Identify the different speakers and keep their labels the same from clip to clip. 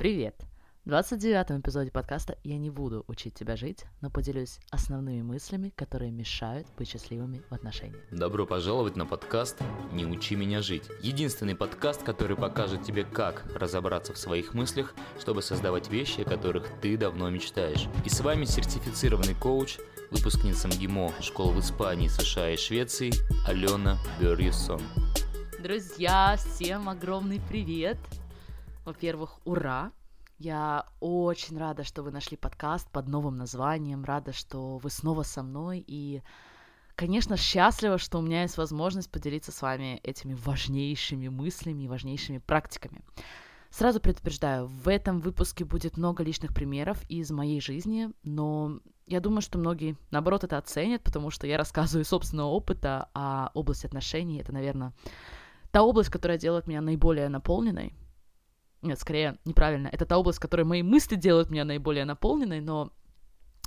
Speaker 1: Привет! В 29-м эпизоде подкаста я не буду учить тебя жить, но поделюсь основными мыслями, которые мешают быть счастливыми в отношениях.
Speaker 2: Добро пожаловать на подкаст «Не учи меня жить». Единственный подкаст, который покажет тебе, как разобраться в своих мыслях, чтобы создавать вещи, о которых ты давно мечтаешь. И с вами сертифицированный коуч, выпускница МГИМО школ в Испании, США и Швеции Алена Бёрьюсон.
Speaker 1: Друзья, всем огромный привет! Во-первых, ура! Я очень рада, что вы нашли подкаст под новым названием, рада, что вы снова со мной и, конечно, счастлива, что у меня есть возможность поделиться с вами этими важнейшими мыслями и важнейшими практиками. Сразу предупреждаю, в этом выпуске будет много личных примеров из моей жизни, но я думаю, что многие, наоборот, это оценят, потому что я рассказываю собственного опыта, а область отношений — это, наверное, та область, которая делает меня наиболее наполненной, нет, скорее, неправильно. Это та область, в которой мои мысли делают меня наиболее наполненной, но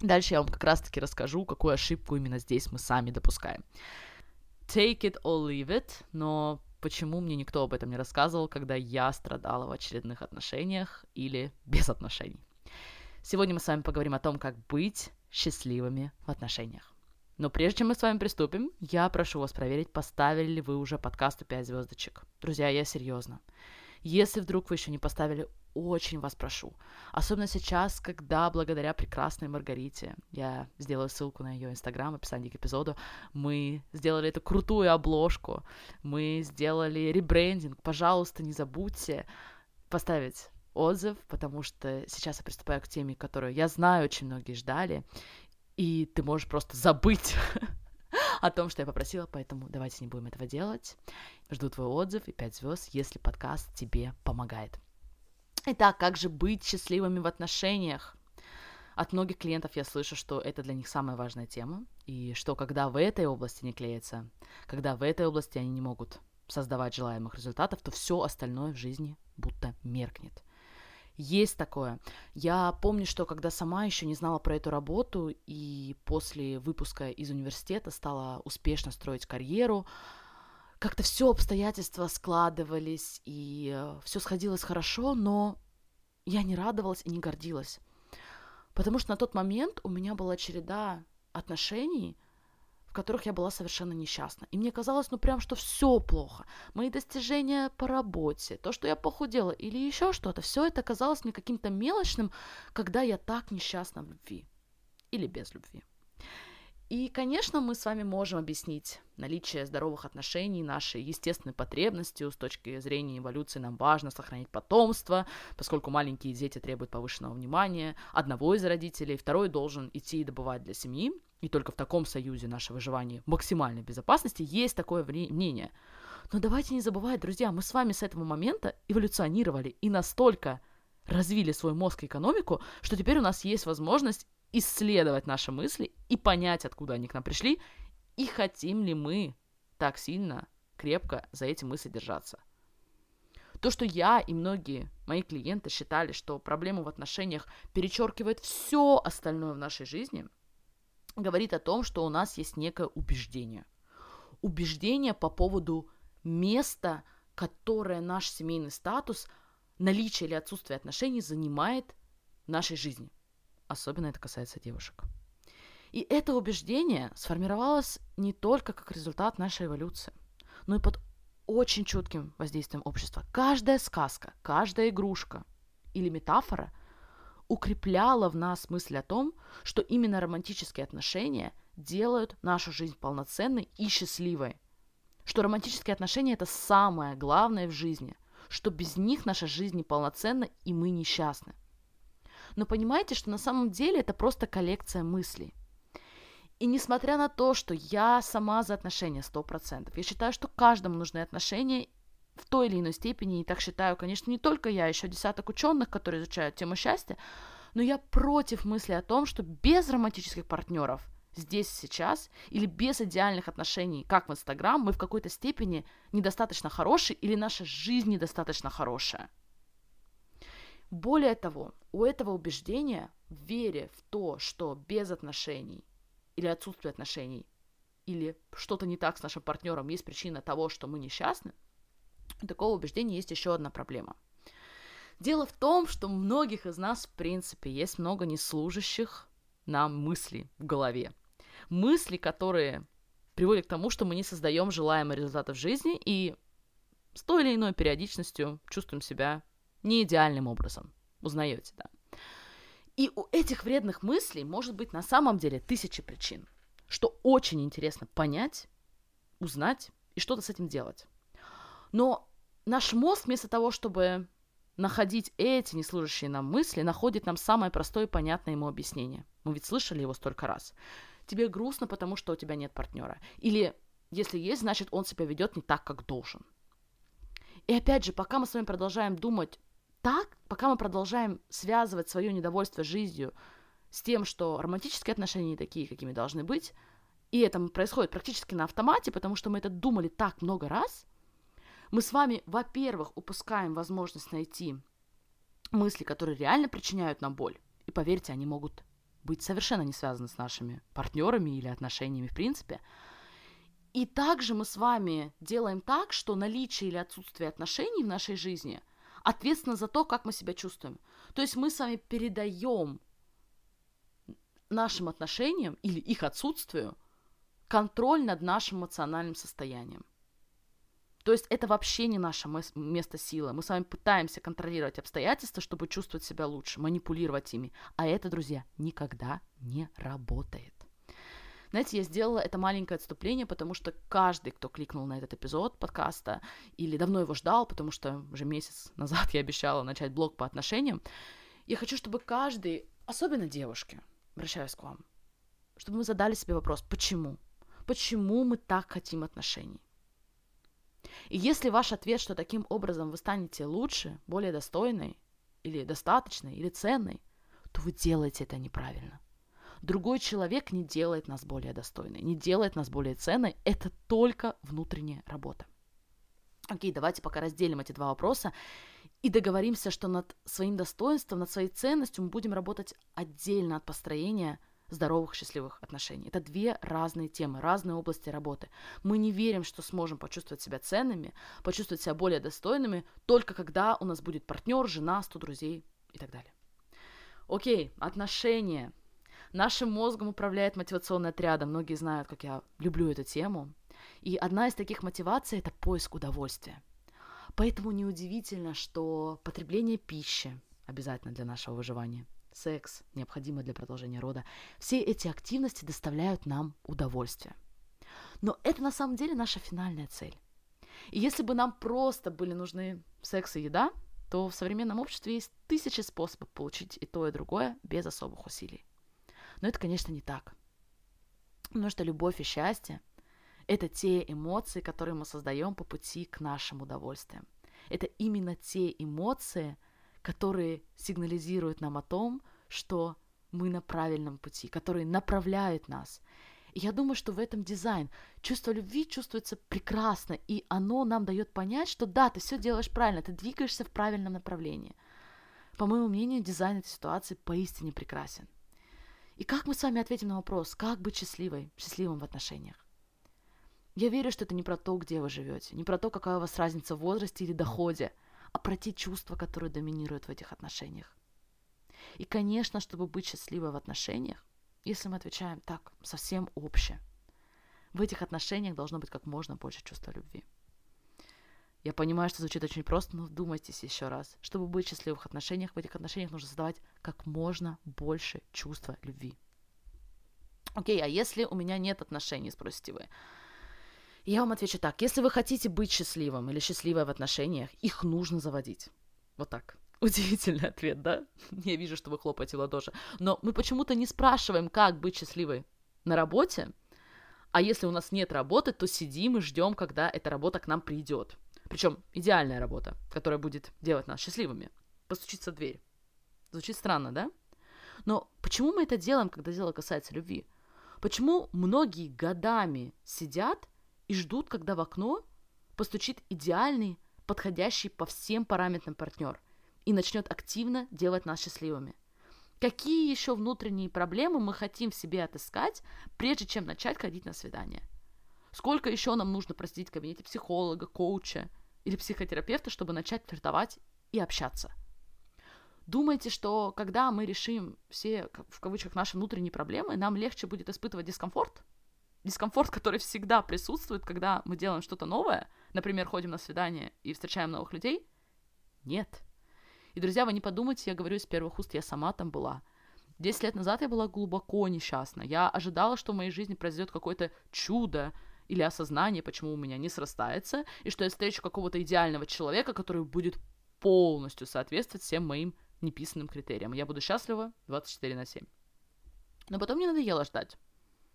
Speaker 1: дальше я вам как раз-таки расскажу, какую ошибку именно здесь мы сами допускаем. Take it or leave it, но почему мне никто об этом не рассказывал, когда я страдала в очередных отношениях или без отношений. Сегодня мы с вами поговорим о том, как быть счастливыми в отношениях. Но прежде чем мы с вами приступим, я прошу вас проверить, поставили ли вы уже подкасту 5 звездочек. Друзья, я серьезно. Если вдруг вы еще не поставили, очень вас прошу. Особенно сейчас, когда благодаря прекрасной Маргарите, я сделаю ссылку на ее инстаграм в описании к эпизоду, мы сделали эту крутую обложку, мы сделали ребрендинг. Пожалуйста, не забудьте поставить отзыв, потому что сейчас я приступаю к теме, которую я знаю, очень многие ждали, и ты можешь просто забыть о том, что я попросила, поэтому давайте не будем этого делать. Жду твой отзыв и 5 звезд, если подкаст тебе помогает. Итак, как же быть счастливыми в отношениях? От многих клиентов я слышу, что это для них самая важная тема, и что когда в этой области не клеится, когда в этой области они не могут создавать желаемых результатов, то все остальное в жизни будто меркнет. Есть такое. Я помню, что когда сама еще не знала про эту работу и после выпуска из университета стала успешно строить карьеру, как-то все обстоятельства складывались, и э, все сходилось хорошо, но я не радовалась и не гордилась. Потому что на тот момент у меня была череда отношений, в которых я была совершенно несчастна. И мне казалось, ну прям, что все плохо. Мои достижения по работе, то, что я похудела или еще что-то, все это казалось мне каким-то мелочным, когда я так несчастна в любви. Или без любви. И, конечно, мы с вами можем объяснить наличие здоровых отношений нашей естественной потребностью. С точки зрения эволюции нам важно сохранить потомство, поскольку маленькие дети требуют повышенного внимания. Одного из родителей, второй должен идти и добывать для семьи. И только в таком союзе наше выживание максимальной безопасности есть такое мнение. Но давайте не забывать, друзья, мы с вами с этого момента эволюционировали и настолько развили свой мозг и экономику, что теперь у нас есть возможность исследовать наши мысли и понять, откуда они к нам пришли, и хотим ли мы так сильно, крепко за эти мысли держаться. То, что я и многие мои клиенты считали, что проблема в отношениях перечеркивает все остальное в нашей жизни, говорит о том, что у нас есть некое убеждение. Убеждение по поводу места, которое наш семейный статус, наличие или отсутствие отношений занимает в нашей жизни. Особенно это касается девушек. И это убеждение сформировалось не только как результат нашей эволюции, но и под очень чутким воздействием общества. Каждая сказка, каждая игрушка или метафора укрепляла в нас мысль о том, что именно романтические отношения делают нашу жизнь полноценной и счастливой. Что романтические отношения это самое главное в жизни, что без них наша жизнь неполноценна и мы несчастны. Но понимаете, что на самом деле это просто коллекция мыслей. И несмотря на то, что я сама за отношения 100%, я считаю, что каждому нужны отношения в той или иной степени, и так считаю, конечно, не только я, еще десяток ученых, которые изучают тему счастья, но я против мысли о том, что без романтических партнеров здесь сейчас или без идеальных отношений, как в Инстаграм, мы в какой-то степени недостаточно хорошие или наша жизнь недостаточно хорошая. Более того, у этого убеждения, вере в то, что без отношений или отсутствие отношений, или что-то не так с нашим партнером есть причина того, что мы несчастны, такого убеждения есть еще одна проблема. Дело в том, что у многих из нас, в принципе, есть много неслужащих нам мыслей в голове. Мысли, которые приводят к тому, что мы не создаем желаемые результаты в жизни и с той или иной периодичностью чувствуем себя не идеальным образом. Узнаете, да? И у этих вредных мыслей может быть на самом деле тысячи причин, что очень интересно понять, узнать и что-то с этим делать. Но наш мозг вместо того, чтобы находить эти неслужащие нам мысли, находит нам самое простое и понятное ему объяснение. Мы ведь слышали его столько раз. Тебе грустно, потому что у тебя нет партнера. Или если есть, значит, он себя ведет не так, как должен. И опять же, пока мы с вами продолжаем думать так, пока мы продолжаем связывать свое недовольство жизнью с тем, что романтические отношения не такие, какими должны быть, и это происходит практически на автомате, потому что мы это думали так много раз, мы с вами, во-первых, упускаем возможность найти мысли, которые реально причиняют нам боль. И поверьте, они могут быть совершенно не связаны с нашими партнерами или отношениями в принципе. И также мы с вами делаем так, что наличие или отсутствие отношений в нашей жизни ответственно за то, как мы себя чувствуем. То есть мы с вами передаем нашим отношениям или их отсутствию контроль над нашим эмоциональным состоянием. То есть это вообще не наше место силы. Мы с вами пытаемся контролировать обстоятельства, чтобы чувствовать себя лучше, манипулировать ими. А это, друзья, никогда не работает. Знаете, я сделала это маленькое отступление, потому что каждый, кто кликнул на этот эпизод подкаста или давно его ждал, потому что уже месяц назад я обещала начать блог по отношениям, я хочу, чтобы каждый, особенно девушки, обращаюсь к вам, чтобы мы задали себе вопрос, почему? Почему мы так хотим отношений? И если ваш ответ, что таким образом вы станете лучше, более достойной, или достаточной, или ценной, то вы делаете это неправильно. Другой человек не делает нас более достойной, не делает нас более ценной. Это только внутренняя работа. Окей, давайте пока разделим эти два вопроса и договоримся, что над своим достоинством, над своей ценностью мы будем работать отдельно от построения – здоровых, счастливых отношений. Это две разные темы, разные области работы. Мы не верим, что сможем почувствовать себя ценными, почувствовать себя более достойными, только когда у нас будет партнер, жена, сто друзей и так далее. Окей, отношения. Нашим мозгом управляет мотивационный отряд. Многие знают, как я люблю эту тему. И одна из таких мотиваций – это поиск удовольствия. Поэтому неудивительно, что потребление пищи обязательно для нашего выживания – секс, необходимый для продолжения рода, все эти активности доставляют нам удовольствие. Но это на самом деле наша финальная цель. И если бы нам просто были нужны секс и еда, то в современном обществе есть тысячи способов получить и то, и другое без особых усилий. Но это, конечно, не так. Потому что любовь и счастье – это те эмоции, которые мы создаем по пути к нашим удовольствиям. Это именно те эмоции – которые сигнализируют нам о том, что мы на правильном пути, которые направляют нас. И я думаю, что в этом дизайн чувство любви чувствуется прекрасно, и оно нам дает понять, что да, ты все делаешь правильно, ты двигаешься в правильном направлении. По моему мнению, дизайн этой ситуации поистине прекрасен. И как мы с вами ответим на вопрос, как быть счастливой, счастливым в отношениях? Я верю, что это не про то, где вы живете, не про то, какая у вас разница в возрасте или доходе – а про те чувства, которые доминируют в этих отношениях. И, конечно, чтобы быть счастливой в отношениях, если мы отвечаем так, совсем обще, в этих отношениях должно быть как можно больше чувства любви. Я понимаю, что звучит очень просто, но вдумайтесь еще раз. Чтобы быть в счастливых отношениях, в этих отношениях нужно создавать как можно больше чувства любви. Окей, а если у меня нет отношений, спросите вы, я вам отвечу так. Если вы хотите быть счастливым или счастливой в отношениях, их нужно заводить. Вот так. Удивительный ответ, да? Я вижу, что вы хлопаете в ладоши. Но мы почему-то не спрашиваем, как быть счастливой на работе, а если у нас нет работы, то сидим и ждем, когда эта работа к нам придет. Причем идеальная работа, которая будет делать нас счастливыми. Постучиться в дверь. Звучит странно, да? Но почему мы это делаем, когда дело касается любви? Почему многие годами сидят и ждут, когда в окно постучит идеальный, подходящий по всем параметрам партнер и начнет активно делать нас счастливыми. Какие еще внутренние проблемы мы хотим в себе отыскать, прежде чем начать ходить на свидание? Сколько еще нам нужно просидеть в кабинете психолога, коуча или психотерапевта, чтобы начать флиртовать и общаться? думаете, что когда мы решим все, в кавычках, наши внутренние проблемы, нам легче будет испытывать дискомфорт? Дискомфорт, который всегда присутствует, когда мы делаем что-то новое, например, ходим на свидание и встречаем новых людей? Нет. И, друзья, вы не подумайте, я говорю из первых уст, я сама там была. Десять лет назад я была глубоко несчастна. Я ожидала, что в моей жизни произойдет какое-то чудо или осознание, почему у меня не срастается, и что я встречу какого-то идеального человека, который будет полностью соответствовать всем моим неписанным критериям. Я буду счастлива 24 на 7. Но потом мне надоело ждать.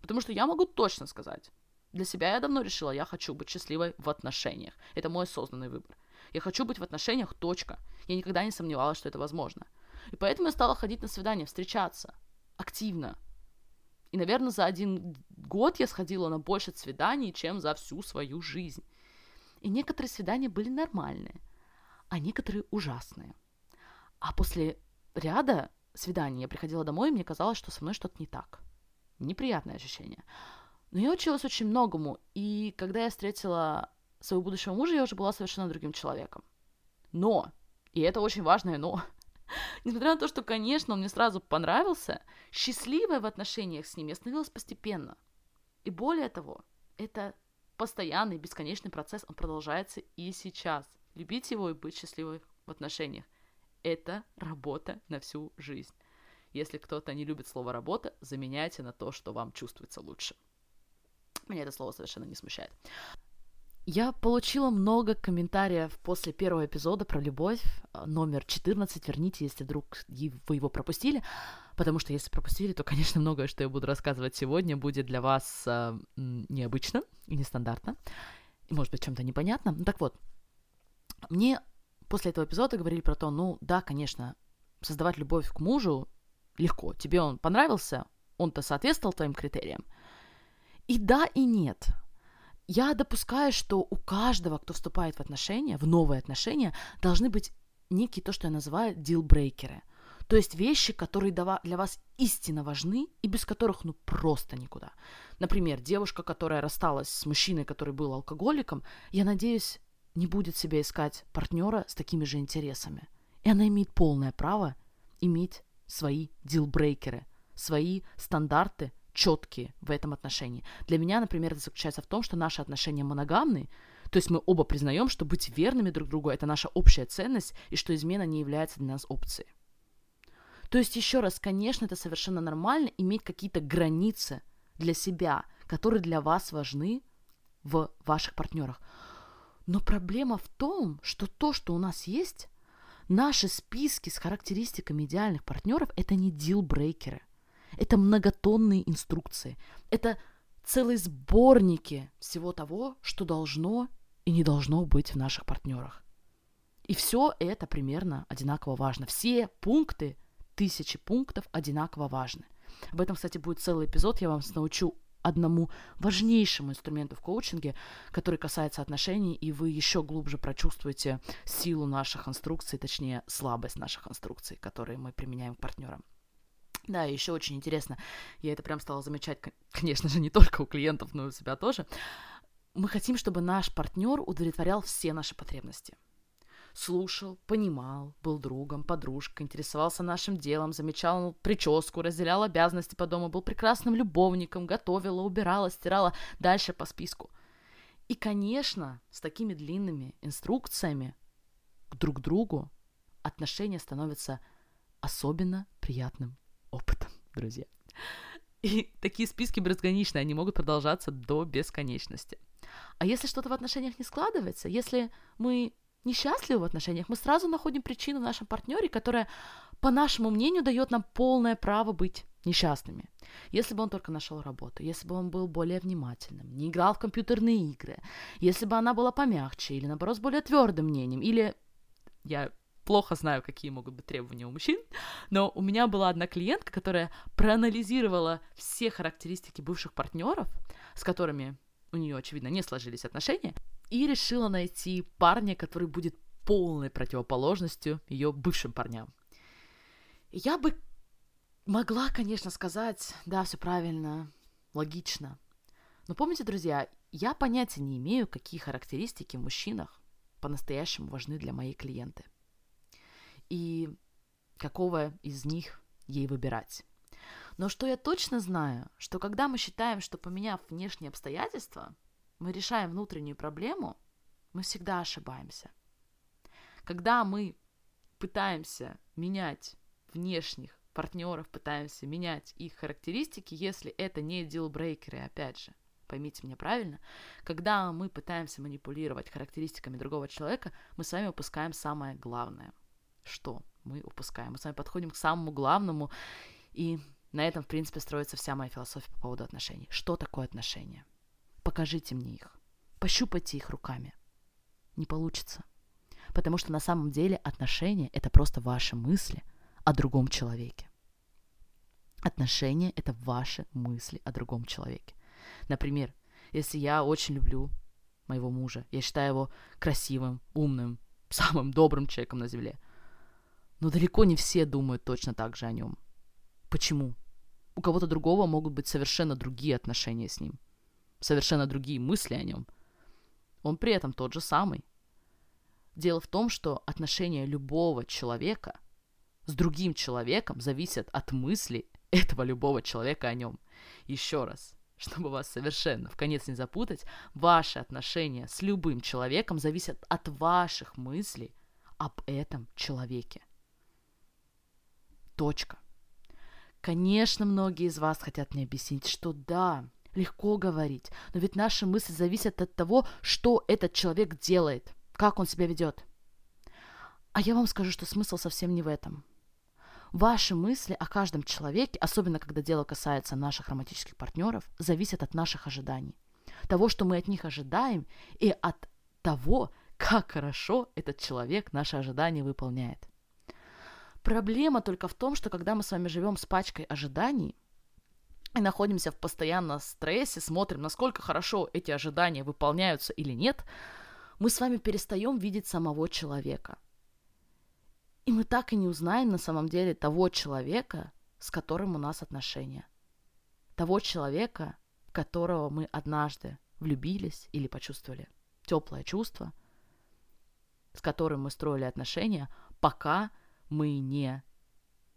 Speaker 1: Потому что я могу точно сказать. Для себя я давно решила, я хочу быть счастливой в отношениях. Это мой осознанный выбор. Я хочу быть в отношениях, точка. Я никогда не сомневалась, что это возможно. И поэтому я стала ходить на свидания, встречаться. Активно. И, наверное, за один год я сходила на больше свиданий, чем за всю свою жизнь. И некоторые свидания были нормальные, а некоторые ужасные. А после ряда свиданий я приходила домой, и мне казалось, что со мной что-то не так. Неприятное ощущение. Но я училась очень многому, и когда я встретила своего будущего мужа, я уже была совершенно другим человеком. Но, и это очень важное но, несмотря на то, что, конечно, он мне сразу понравился, счастливой в отношениях с ним я становилась постепенно. И более того, это постоянный, бесконечный процесс, он продолжается и сейчас. Любить его и быть счастливой в отношениях – это работа на всю жизнь. Если кто-то не любит слово «работа», заменяйте на то, что вам чувствуется лучше. Меня это слово совершенно не смущает. Я получила много комментариев после первого эпизода про любовь, э, номер 14, верните, если вдруг вы его пропустили, потому что если пропустили, то, конечно, многое, что я буду рассказывать сегодня, будет для вас э, необычно и нестандартно, и, может быть, чем-то непонятно. Ну, так вот, мне после этого эпизода говорили про то, ну, да, конечно, создавать любовь к мужу легко, тебе он понравился, он-то соответствовал твоим критериям. И да, и нет – я допускаю, что у каждого, кто вступает в отношения, в новые отношения, должны быть некие то, что я называю дилбрейкеры. То есть вещи, которые для вас истинно важны и без которых ну просто никуда. Например, девушка, которая рассталась с мужчиной, который был алкоголиком, я надеюсь, не будет себе искать партнера с такими же интересами. И она имеет полное право иметь свои дилбрейкеры, свои стандарты, четкие в этом отношении. Для меня, например, это заключается в том, что наши отношения моногамны, то есть мы оба признаем, что быть верными друг другу – это наша общая ценность, и что измена не является для нас опцией. То есть, еще раз, конечно, это совершенно нормально иметь какие-то границы для себя, которые для вас важны в ваших партнерах. Но проблема в том, что то, что у нас есть, наши списки с характеристиками идеальных партнеров, это не дилбрейкеры. Это многотонные инструкции. Это целые сборники всего того, что должно и не должно быть в наших партнерах. И все это примерно одинаково важно. Все пункты, тысячи пунктов одинаково важны. Об этом, кстати, будет целый эпизод. Я вам научу одному важнейшему инструменту в коучинге, который касается отношений, и вы еще глубже прочувствуете силу наших инструкций, точнее, слабость наших инструкций, которые мы применяем к партнерам. Да, еще очень интересно, я это прям стала замечать, конечно же, не только у клиентов, но и у себя тоже. Мы хотим, чтобы наш партнер удовлетворял все наши потребности. Слушал, понимал, был другом, подружкой, интересовался нашим делом, замечал прическу, разделял обязанности по дому, был прекрасным любовником, готовила, убирала, стирала, дальше по списку. И, конечно, с такими длинными инструкциями друг другу отношения становятся особенно приятным опытом, друзья. И такие списки безграничные, они могут продолжаться до бесконечности. А если что-то в отношениях не складывается, если мы несчастливы в отношениях, мы сразу находим причину в нашем партнере, которая, по нашему мнению, дает нам полное право быть несчастными. Если бы он только нашел работу, если бы он был более внимательным, не играл в компьютерные игры, если бы она была помягче или, наоборот, с более твердым мнением, или я плохо знаю, какие могут быть требования у мужчин, но у меня была одна клиентка, которая проанализировала все характеристики бывших партнеров, с которыми у нее, очевидно, не сложились отношения, и решила найти парня, который будет полной противоположностью ее бывшим парням. Я бы могла, конечно, сказать, да, все правильно, логично. Но помните, друзья, я понятия не имею, какие характеристики в мужчинах по-настоящему важны для моей клиенты – и какого из них ей выбирать. Но что я точно знаю, что когда мы считаем, что поменяв внешние обстоятельства, мы решаем внутреннюю проблему, мы всегда ошибаемся. Когда мы пытаемся менять внешних партнеров, пытаемся менять их характеристики, если это не дилбрейкеры, опять же, поймите меня правильно, когда мы пытаемся манипулировать характеристиками другого человека, мы с вами упускаем самое главное. Что мы упускаем? Мы с вами подходим к самому главному, и на этом, в принципе, строится вся моя философия по поводу отношений. Что такое отношения? Покажите мне их. Пощупайте их руками. Не получится. Потому что на самом деле отношения – это просто ваши мысли о другом человеке. Отношения – это ваши мысли о другом человеке. Например, если я очень люблю моего мужа, я считаю его красивым, умным, самым добрым человеком на земле, но далеко не все думают точно так же о нем – Почему? У кого-то другого могут быть совершенно другие отношения с ним, совершенно другие мысли о нем. Он при этом тот же самый. Дело в том, что отношения любого человека с другим человеком зависят от мысли этого любого человека о нем. Еще раз, чтобы вас совершенно в конец не запутать, ваши отношения с любым человеком зависят от ваших мыслей об этом человеке. Точка. Конечно, многие из вас хотят мне объяснить, что да, легко говорить, но ведь наши мысли зависят от того, что этот человек делает, как он себя ведет. А я вам скажу, что смысл совсем не в этом. Ваши мысли о каждом человеке, особенно когда дело касается наших романтических партнеров, зависят от наших ожиданий. Того, что мы от них ожидаем, и от того, как хорошо этот человек наши ожидания выполняет. Проблема только в том, что когда мы с вами живем с пачкой ожиданий и находимся в постоянном стрессе, смотрим, насколько хорошо эти ожидания выполняются или нет, мы с вами перестаем видеть самого человека. И мы так и не узнаем на самом деле того человека, с которым у нас отношения. Того человека, которого мы однажды влюбились или почувствовали теплое чувство, с которым мы строили отношения, пока мы не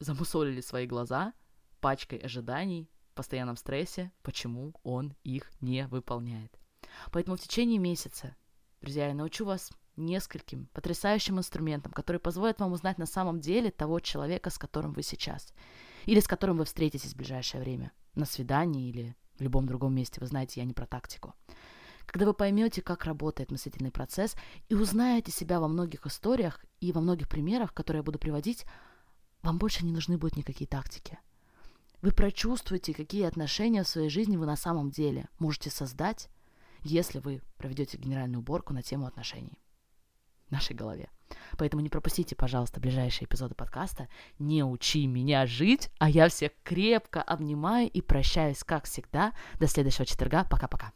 Speaker 1: замусолили свои глаза пачкой ожиданий, постоянном стрессе, почему он их не выполняет. Поэтому в течение месяца, друзья, я научу вас нескольким потрясающим инструментам, которые позволят вам узнать на самом деле того человека, с которым вы сейчас, или с которым вы встретитесь в ближайшее время, на свидании или в любом другом месте. Вы знаете, я не про тактику когда вы поймете, как работает мыслительный процесс и узнаете себя во многих историях и во многих примерах, которые я буду приводить, вам больше не нужны будут никакие тактики. Вы прочувствуете, какие отношения в своей жизни вы на самом деле можете создать, если вы проведете генеральную уборку на тему отношений в нашей голове. Поэтому не пропустите, пожалуйста, ближайшие эпизоды подкаста «Не учи меня жить», а я всех крепко обнимаю и прощаюсь, как всегда. До следующего четверга. Пока-пока.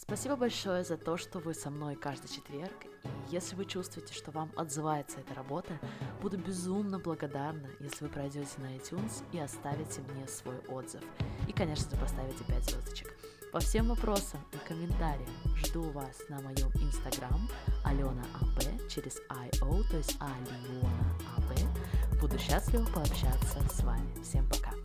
Speaker 1: Спасибо большое за то, что вы со мной каждый четверг. И если вы чувствуете, что вам отзывается эта работа, буду безумно благодарна, если вы пройдете на iTunes и оставите мне свой отзыв. И, конечно же, поставите 5 звездочек. По всем вопросам и комментариям жду вас на моем инстаграм Алена АБ через IO, то есть Алена АБ. Буду счастлива пообщаться с вами. Всем пока!